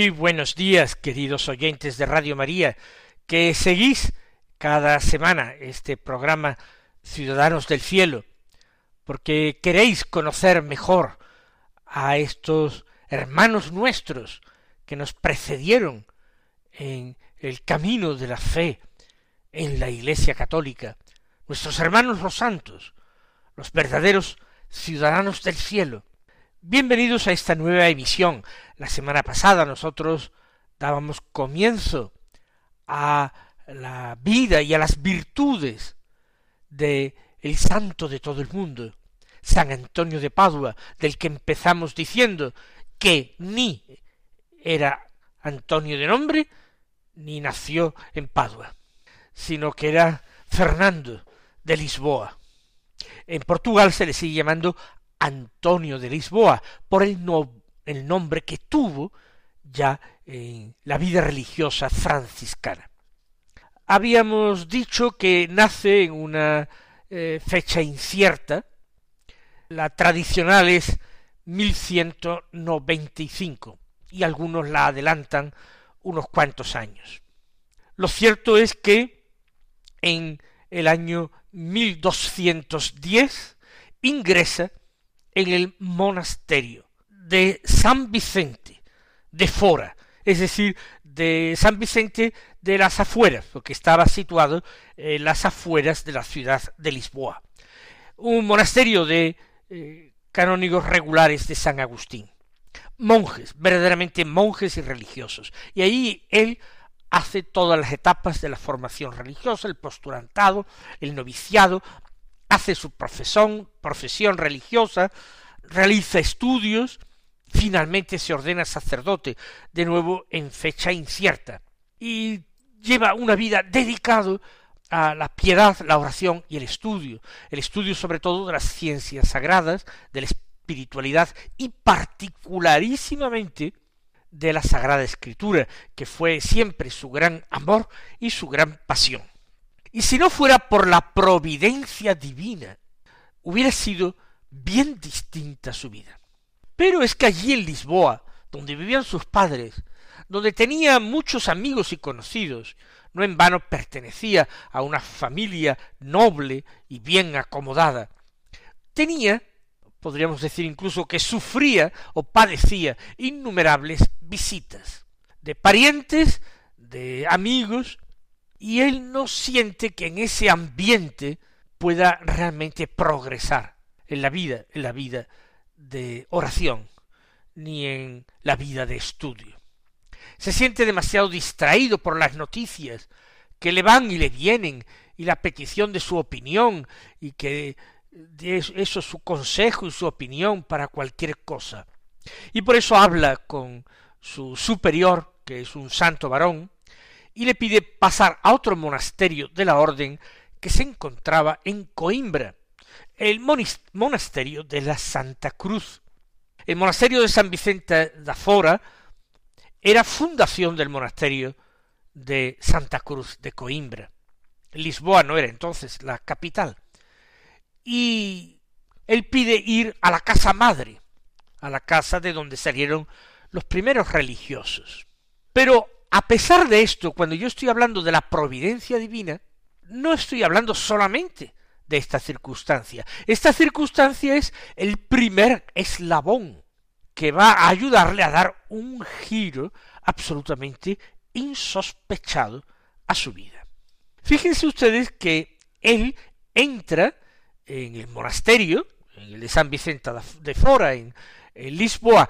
Muy buenos días, queridos oyentes de Radio María, que seguís cada semana este programa Ciudadanos del Cielo, porque queréis conocer mejor a estos hermanos nuestros que nos precedieron en el camino de la fe en la Iglesia Católica, nuestros hermanos los santos, los verdaderos ciudadanos del cielo, Bienvenidos a esta nueva emisión. La semana pasada nosotros dábamos comienzo a la vida y a las virtudes de el santo de todo el mundo, San Antonio de Padua, del que empezamos diciendo que ni era Antonio de nombre, ni nació en Padua, sino que era Fernando de Lisboa. En Portugal se le sigue llamando Antonio de Lisboa, por el, nombre que tuvo ya en la vida religiosa franciscana. Habíamos dicho que nace en una eh, fecha incierta, la tradicional es 1195 y algunos la adelantan unos cuantos años. Lo cierto es que en el año 1210 ingresa en el monasterio de San Vicente de Fora, es decir, de San Vicente de las afueras, porque estaba situado en las afueras de la ciudad de Lisboa. Un monasterio de eh, canónigos regulares de San Agustín. Monjes, verdaderamente monjes y religiosos. Y ahí él hace todas las etapas de la formación religiosa, el posturantado, el noviciado, hace su profesión, profesión religiosa, realiza estudios, finalmente se ordena sacerdote, de nuevo en fecha incierta, y lleva una vida dedicado a la piedad, la oración y el estudio, el estudio sobre todo de las ciencias sagradas, de la espiritualidad y particularísimamente de la Sagrada Escritura, que fue siempre su gran amor y su gran pasión. Y si no fuera por la providencia divina, hubiera sido bien distinta su vida. Pero es que allí en Lisboa, donde vivían sus padres, donde tenía muchos amigos y conocidos, no en vano pertenecía a una familia noble y bien acomodada, tenía, podríamos decir incluso que sufría o padecía innumerables visitas de parientes, de amigos, y él no siente que en ese ambiente pueda realmente progresar en la vida, en la vida de oración, ni en la vida de estudio. Se siente demasiado distraído por las noticias que le van y le vienen, y la petición de su opinión, y que de eso su consejo y su opinión para cualquier cosa. Y por eso habla con su superior, que es un santo varón, y le pide pasar a otro monasterio de la orden que se encontraba en Coimbra, el monasterio de la Santa Cruz. El monasterio de San Vicente da Fora era fundación del monasterio de Santa Cruz de Coimbra. Lisboa no era entonces la capital. Y él pide ir a la casa madre, a la casa de donde salieron los primeros religiosos. Pero a pesar de esto, cuando yo estoy hablando de la providencia divina, no estoy hablando solamente de esta circunstancia. Esta circunstancia es el primer eslabón que va a ayudarle a dar un giro absolutamente insospechado a su vida. Fíjense ustedes que él entra en el monasterio, en el de San Vicente de Fora, en, Lisboa,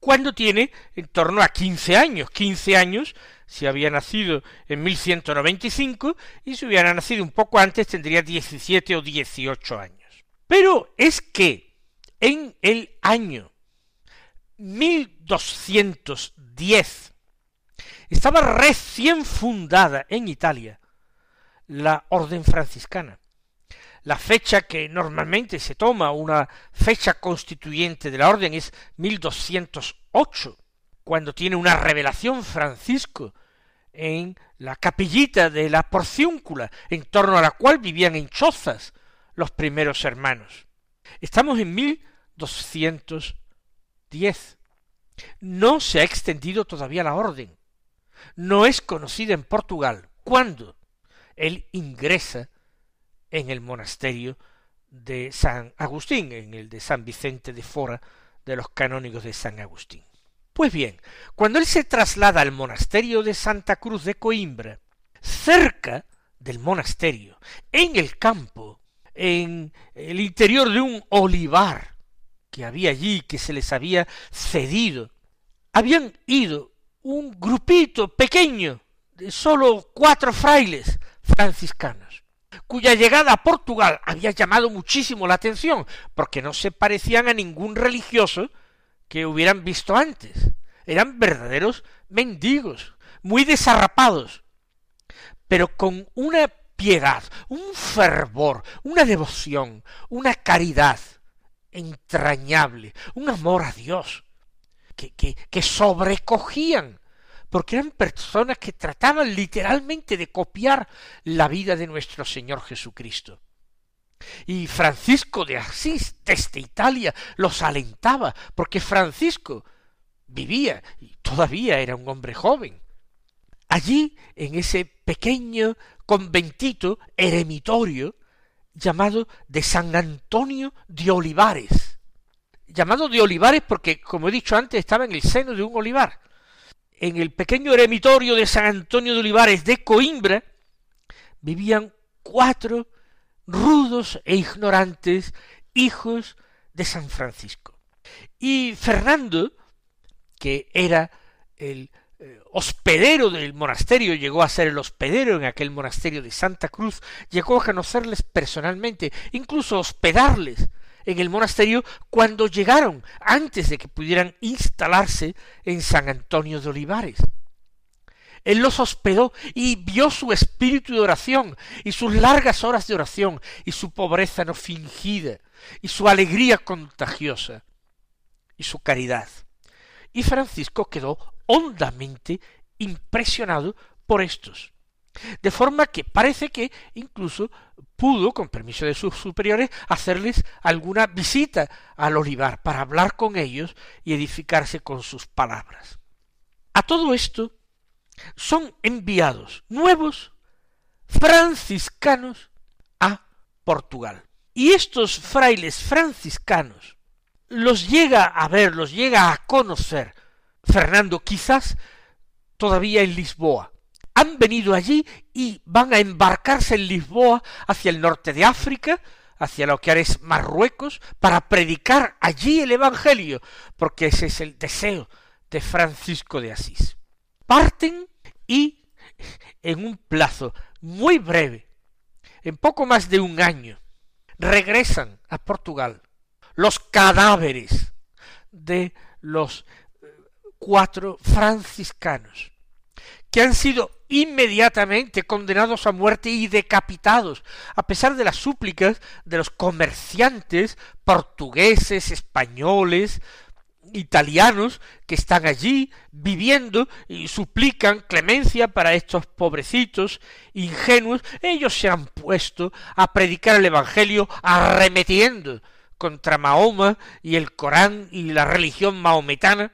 cuando tiene en torno a quince años. Quince años si había nacido en 1195 y si hubiera nacido un poco antes tendría 17 o 18 años. Pero es que en el año 1210 estaba recién fundada en Italia la orden franciscana. La fecha que normalmente se toma, una fecha constituyente de la orden, es 1208, cuando tiene una revelación Francisco en la capillita de la porciúncula, en torno a la cual vivían en chozas los primeros hermanos. Estamos en 1210. No se ha extendido todavía la orden. No es conocida en Portugal. ¿Cuándo? Él ingresa en el monasterio de San Agustín, en el de San Vicente de Fora, de los canónigos de San Agustín. Pues bien, cuando él se traslada al monasterio de Santa Cruz de Coimbra, cerca del monasterio, en el campo, en el interior de un olivar que había allí, que se les había cedido, habían ido un grupito pequeño de sólo cuatro frailes franciscanos, cuya llegada a Portugal había llamado muchísimo la atención, porque no se parecían a ningún religioso que hubieran visto antes. Eran verdaderos mendigos, muy desarrapados, pero con una piedad, un fervor, una devoción, una caridad entrañable, un amor a Dios, que, que, que sobrecogían, porque eran personas que trataban literalmente de copiar la vida de nuestro Señor Jesucristo. Y Francisco de Asís desde Italia los alentaba, porque Francisco vivía y todavía era un hombre joven. Allí, en ese pequeño conventito eremitorio llamado de San Antonio de Olivares. Llamado de Olivares porque, como he dicho antes, estaba en el seno de un olivar. En el pequeño eremitorio de San Antonio de Olivares de Coimbra vivían cuatro rudos e ignorantes hijos de San Francisco. Y Fernando, que era el eh, hospedero del monasterio, llegó a ser el hospedero en aquel monasterio de Santa Cruz, llegó a conocerles personalmente, incluso hospedarles en el monasterio cuando llegaron, antes de que pudieran instalarse en San Antonio de Olivares. Él los hospedó y vio su espíritu de oración y sus largas horas de oración y su pobreza no fingida y su alegría contagiosa y su caridad. Y Francisco quedó hondamente impresionado por estos. De forma que parece que incluso pudo, con permiso de sus superiores, hacerles alguna visita al olivar para hablar con ellos y edificarse con sus palabras. A todo esto son enviados nuevos franciscanos a Portugal. Y estos frailes franciscanos los llega a ver, los llega a conocer Fernando quizás todavía en Lisboa. Han venido allí y van a embarcarse en Lisboa hacia el norte de África, hacia lo que ahora es Marruecos, para predicar allí el Evangelio, porque ese es el deseo de Francisco de Asís. Parten y en un plazo muy breve, en poco más de un año, regresan a Portugal los cadáveres de los cuatro franciscanos, que han sido inmediatamente condenados a muerte y decapitados, a pesar de las súplicas de los comerciantes portugueses, españoles, italianos que están allí viviendo y suplican clemencia para estos pobrecitos ingenuos, ellos se han puesto a predicar el Evangelio arremetiendo contra Mahoma y el Corán y la religión maometana,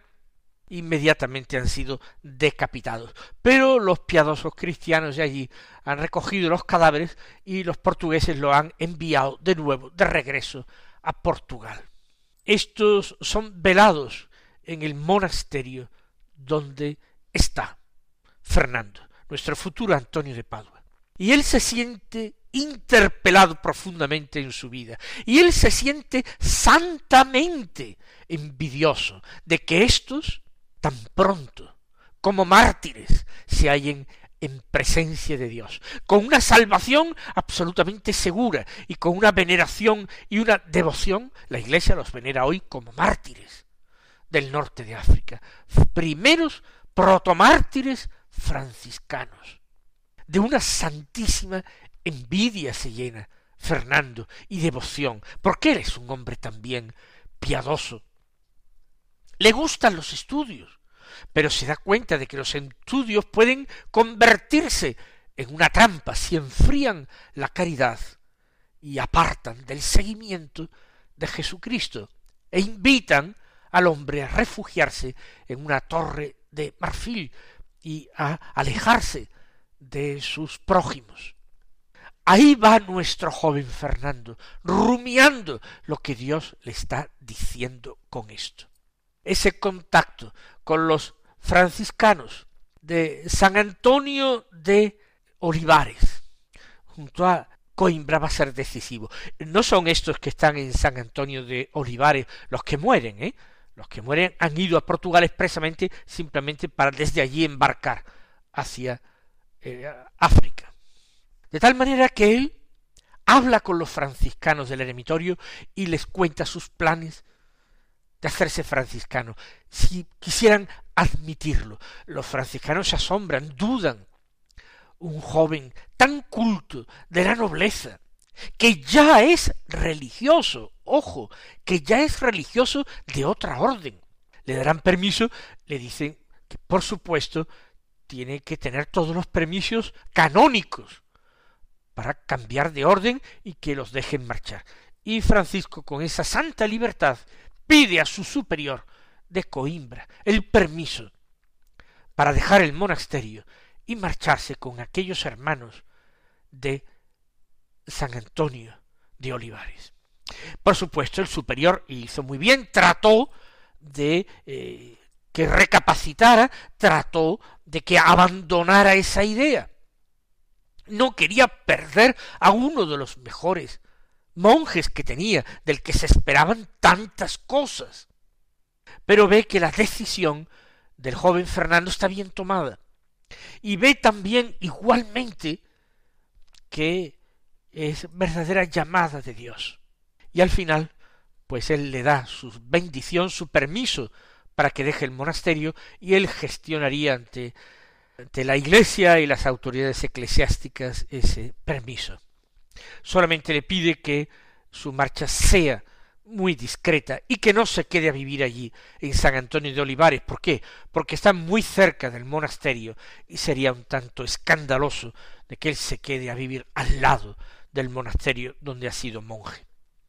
inmediatamente han sido decapitados. Pero los piadosos cristianos de allí han recogido los cadáveres y los portugueses lo han enviado de nuevo, de regreso, a Portugal. Estos son velados en el monasterio donde está Fernando, nuestro futuro Antonio de Padua. Y él se siente interpelado profundamente en su vida. Y él se siente santamente envidioso de que éstos tan pronto como mártires se hallen en presencia de Dios, con una salvación absolutamente segura y con una veneración y una devoción, la Iglesia los venera hoy como mártires del norte de África, primeros protomártires franciscanos. De una santísima envidia se llena Fernando y devoción, porque él es un hombre también piadoso. Le gustan los estudios, pero se da cuenta de que los estudios pueden convertirse en una trampa si enfrían la caridad y apartan del seguimiento de Jesucristo e invitan al hombre a refugiarse en una torre de marfil y a alejarse de sus prójimos. Ahí va nuestro joven Fernando, rumiando lo que Dios le está diciendo con esto. Ese contacto con los franciscanos de San Antonio de Olivares, junto a Coimbra va a ser decisivo. No son estos que están en San Antonio de Olivares los que mueren, ¿eh? Los que mueren han ido a Portugal expresamente simplemente para desde allí embarcar hacia eh, África. De tal manera que él habla con los franciscanos del eremitorio y les cuenta sus planes de hacerse franciscano. Si quisieran admitirlo, los franciscanos se asombran, dudan. Un joven tan culto de la nobleza, que ya es religioso, ojo, que ya es religioso de otra orden. Le darán permiso, le dicen que por supuesto tiene que tener todos los permisos canónicos para cambiar de orden y que los dejen marchar. Y Francisco, con esa santa libertad, pide a su superior de Coimbra el permiso para dejar el monasterio y marcharse con aquellos hermanos de San Antonio de Olivares. Por supuesto, el superior hizo muy bien, trató de eh, que recapacitara, trató de que abandonara esa idea. No quería perder a uno de los mejores monjes que tenía, del que se esperaban tantas cosas. Pero ve que la decisión del joven Fernando está bien tomada. Y ve también igualmente que es verdadera llamada de Dios. Y al final, pues él le da su bendición, su permiso para que deje el monasterio y él gestionaría ante, ante la iglesia y las autoridades eclesiásticas ese permiso. Solamente le pide que su marcha sea muy discreta y que no se quede a vivir allí en San Antonio de Olivares. ¿Por qué? Porque está muy cerca del monasterio y sería un tanto escandaloso de que él se quede a vivir al lado del monasterio donde ha sido monje.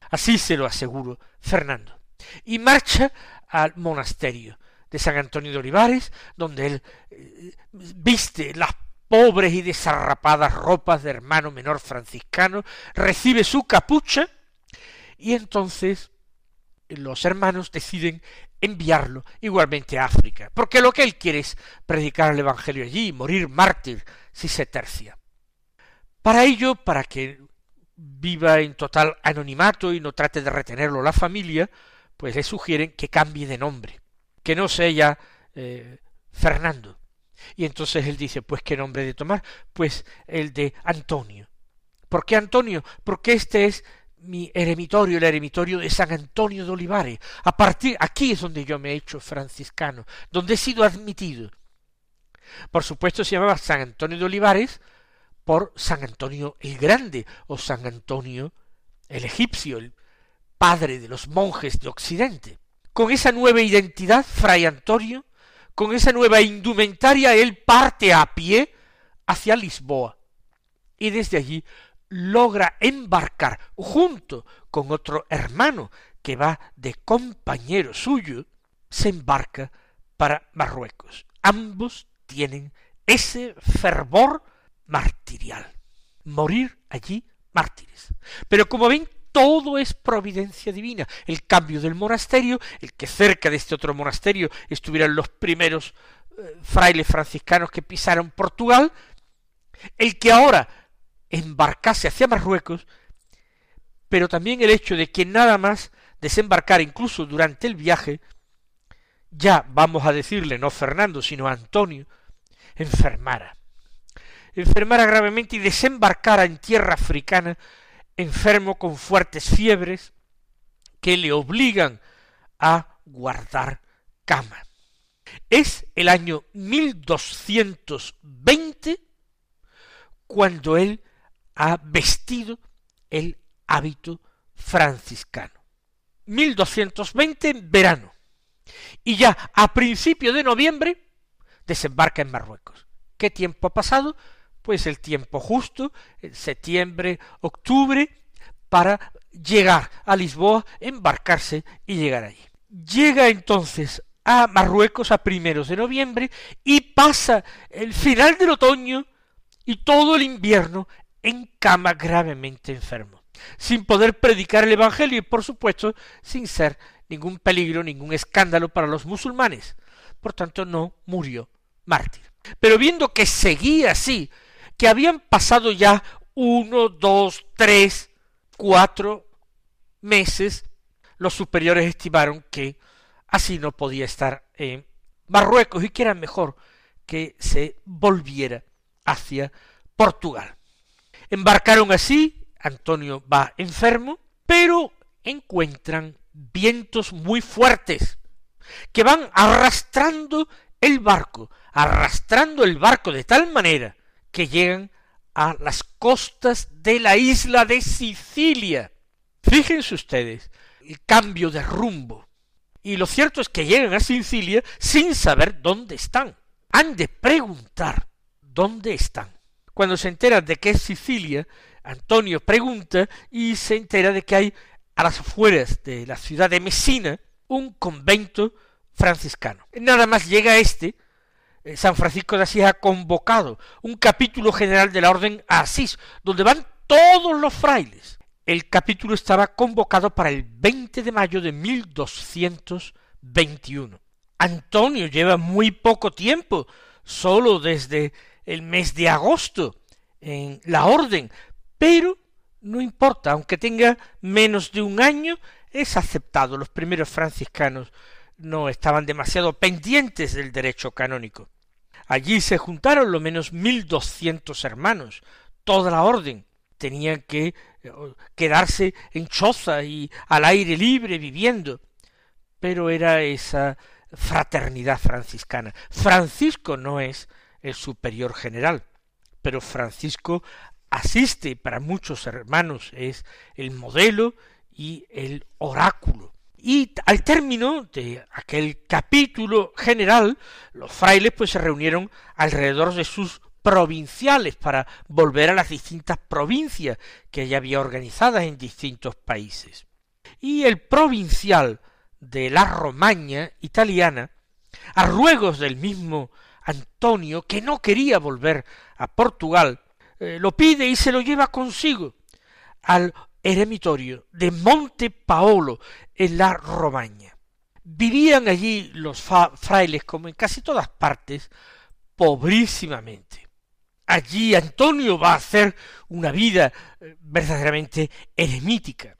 Así se lo aseguro Fernando. Y marcha al monasterio de San Antonio de Olivares, donde él eh, viste las pobres y desarrapadas ropas de hermano menor franciscano, recibe su capucha, y entonces los hermanos deciden enviarlo igualmente a África, porque lo que él quiere es predicar el Evangelio allí y morir mártir si se tercia. Para ello, para que viva en total anonimato y no trate de retenerlo la familia, pues le sugieren que cambie de nombre, que no sea eh, Fernando. Y entonces él dice, pues qué nombre de tomar, pues el de Antonio. ¿Por qué Antonio? Porque este es mi eremitorio, el eremitorio de San Antonio de Olivares. A partir aquí es donde yo me he hecho franciscano, donde he sido admitido. Por supuesto se llamaba San Antonio de Olivares por San Antonio el Grande o San Antonio el egipcio, el padre de los monjes de Occidente. Con esa nueva identidad, Fray Antonio, con esa nueva indumentaria, él parte a pie hacia Lisboa y desde allí logra embarcar junto con otro hermano que va de compañero suyo, se embarca para Marruecos. Ambos tienen ese fervor martirial. Morir allí mártires. Pero como ven, todo es providencia divina. El cambio del monasterio, el que cerca de este otro monasterio estuvieran los primeros eh, frailes franciscanos que pisaron Portugal, el que ahora embarcase hacia Marruecos, pero también el hecho de que nada más desembarcar incluso durante el viaje, ya vamos a decirle no Fernando, sino Antonio, enfermara. Enfermara gravemente y desembarcara en tierra africana enfermo con fuertes fiebres que le obligan a guardar cama. Es el año 1220 cuando él ha vestido el hábito franciscano. 1220 verano. Y ya a principio de noviembre desembarca en Marruecos. ¿Qué tiempo ha pasado? Pues el tiempo justo, septiembre, octubre, para llegar a Lisboa, embarcarse y llegar allí. Llega entonces a Marruecos a primeros de noviembre y pasa el final del otoño y todo el invierno en cama gravemente enfermo, sin poder predicar el Evangelio y por supuesto sin ser ningún peligro, ningún escándalo para los musulmanes. Por tanto, no murió mártir. Pero viendo que seguía así, que habían pasado ya uno, dos, tres, cuatro meses, los superiores estimaron que así no podía estar en Marruecos y que era mejor que se volviera hacia Portugal. Embarcaron así, Antonio va enfermo, pero encuentran vientos muy fuertes que van arrastrando el barco, arrastrando el barco de tal manera que llegan a las costas de la isla de Sicilia. Fíjense ustedes el cambio de rumbo. Y lo cierto es que llegan a Sicilia sin saber dónde están. Han de preguntar dónde están. Cuando se entera de que es Sicilia, Antonio pregunta y se entera de que hay a las afueras de la ciudad de Mesina un convento franciscano. Nada más llega este, San Francisco de Asís ha convocado un capítulo general de la orden Asís, donde van todos los frailes. El capítulo estaba convocado para el 20 de mayo de 1221. Antonio lleva muy poco tiempo, solo desde el mes de agosto en la orden, pero no importa, aunque tenga menos de un año, es aceptado. Los primeros franciscanos no estaban demasiado pendientes del derecho canónico. Allí se juntaron lo menos mil doscientos hermanos, toda la orden. Tenían que eh, quedarse en choza y al aire libre viviendo. Pero era esa fraternidad franciscana. Francisco no es el superior general. Pero Francisco asiste para muchos hermanos, es el modelo y el oráculo. Y al término de aquel capítulo general, los frailes pues se reunieron alrededor de sus provinciales para volver a las distintas provincias que ya había organizadas en distintos países. Y el provincial de la Romaña italiana, a ruegos del mismo Antonio, que no quería volver a Portugal, eh, lo pide y se lo lleva consigo al eremitorio de Monte Paolo en la Romaña. Vivían allí los frailes, como en casi todas partes, pobrísimamente. Allí Antonio va a hacer una vida eh, verdaderamente eremítica,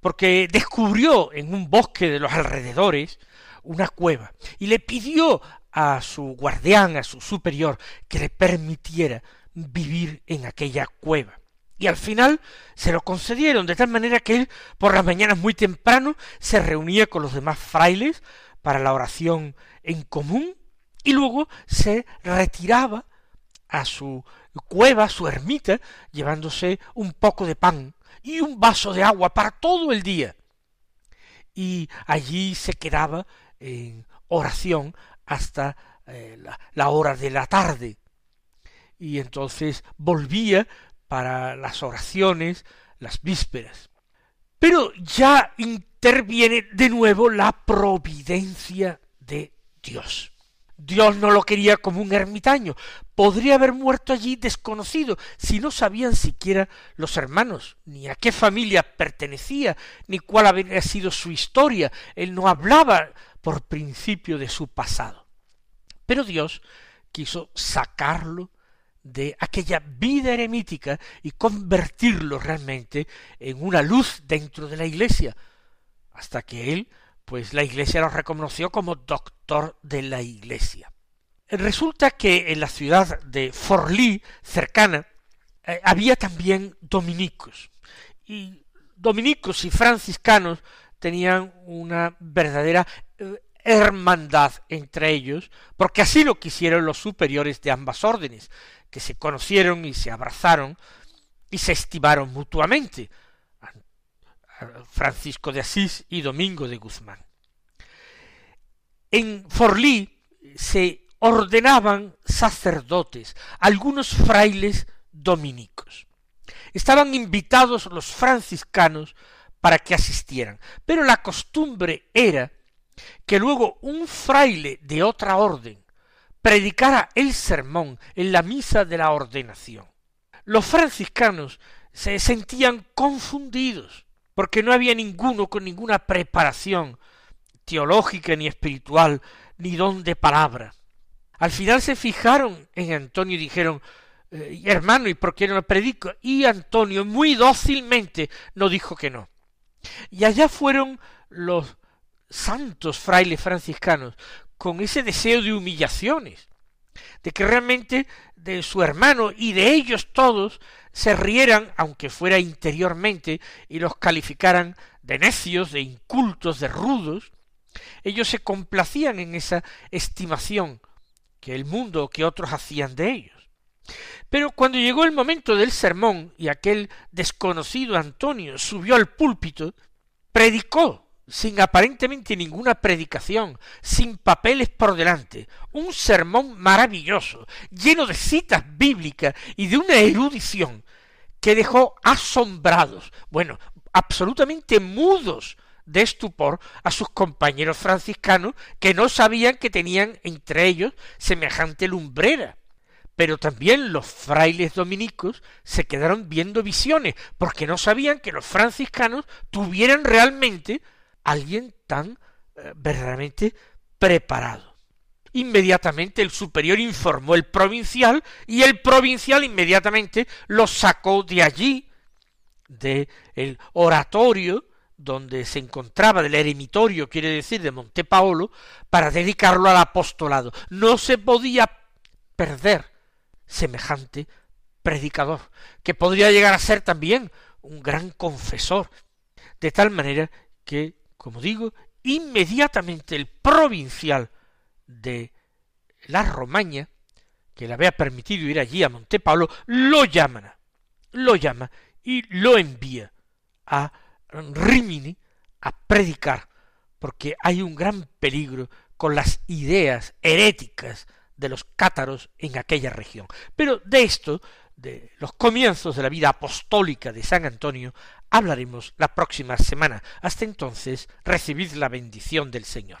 porque descubrió en un bosque de los alrededores una cueva y le pidió a su guardián, a su superior, que le permitiera vivir en aquella cueva. Y al final se lo concedieron, de tal manera que él por las mañanas muy temprano se reunía con los demás frailes para la oración en común y luego se retiraba a su cueva, su ermita, llevándose un poco de pan y un vaso de agua para todo el día. Y allí se quedaba en oración hasta eh, la, hora de la tarde. Y entonces volvía para las oraciones, las vísperas. Pero ya interviene de nuevo la providencia de Dios. Dios no lo quería como un ermitaño. Podría haber muerto allí desconocido, si no sabían siquiera los hermanos, ni a qué familia pertenecía, ni cuál había sido su historia. Él no hablaba por principio de su pasado. Pero Dios quiso sacarlo de aquella vida eremítica y convertirlo realmente en una luz dentro de la iglesia, hasta que él, pues la iglesia lo reconoció como doctor de la iglesia. Resulta que en la ciudad de Forlí, cercana, eh, había también dominicos, y dominicos y franciscanos tenían una verdadera eh, hermandad entre ellos, porque así lo quisieron los superiores de ambas órdenes, que se conocieron y se abrazaron y se estimaron mutuamente, Francisco de Asís y Domingo de Guzmán. En Forlí se ordenaban sacerdotes, algunos frailes dominicos. Estaban invitados los franciscanos para que asistieran, pero la costumbre era que luego un fraile de otra orden predicara el sermón en la misa de la ordenación. Los franciscanos se sentían confundidos, porque no había ninguno con ninguna preparación teológica ni espiritual, ni don de palabra. Al final se fijaron en Antonio y dijeron, eh, hermano, ¿y por qué no predico? Y Antonio muy dócilmente no dijo que no. Y allá fueron los santos frailes franciscanos con ese deseo de humillaciones, de que realmente de su hermano y de ellos todos se rieran, aunque fuera interiormente, y los calificaran de necios, de incultos, de rudos, ellos se complacían en esa estimación que el mundo o que otros hacían de ellos. Pero cuando llegó el momento del sermón y aquel desconocido Antonio subió al púlpito, predicó sin aparentemente ninguna predicación, sin papeles por delante, un sermón maravilloso, lleno de citas bíblicas y de una erudición que dejó asombrados, bueno, absolutamente mudos de estupor a sus compañeros franciscanos que no sabían que tenían entre ellos semejante lumbrera. Pero también los frailes dominicos se quedaron viendo visiones, porque no sabían que los franciscanos tuvieran realmente alguien tan eh, verdaderamente preparado. Inmediatamente el superior informó el provincial y el provincial inmediatamente lo sacó de allí, de el oratorio donde se encontraba del eremitorio, quiere decir, de Monte Paolo, para dedicarlo al apostolado. No se podía perder semejante predicador, que podría llegar a ser también un gran confesor, de tal manera que como digo, inmediatamente el provincial de la Romaña, que le había permitido ir allí a Montepaulo, lo llama, lo llama y lo envía a Rimini a predicar, porque hay un gran peligro con las ideas heréticas de los cátaros en aquella región. Pero de esto de los comienzos de la vida apostólica de San Antonio hablaremos la próxima semana. Hasta entonces, recibid la bendición del Señor.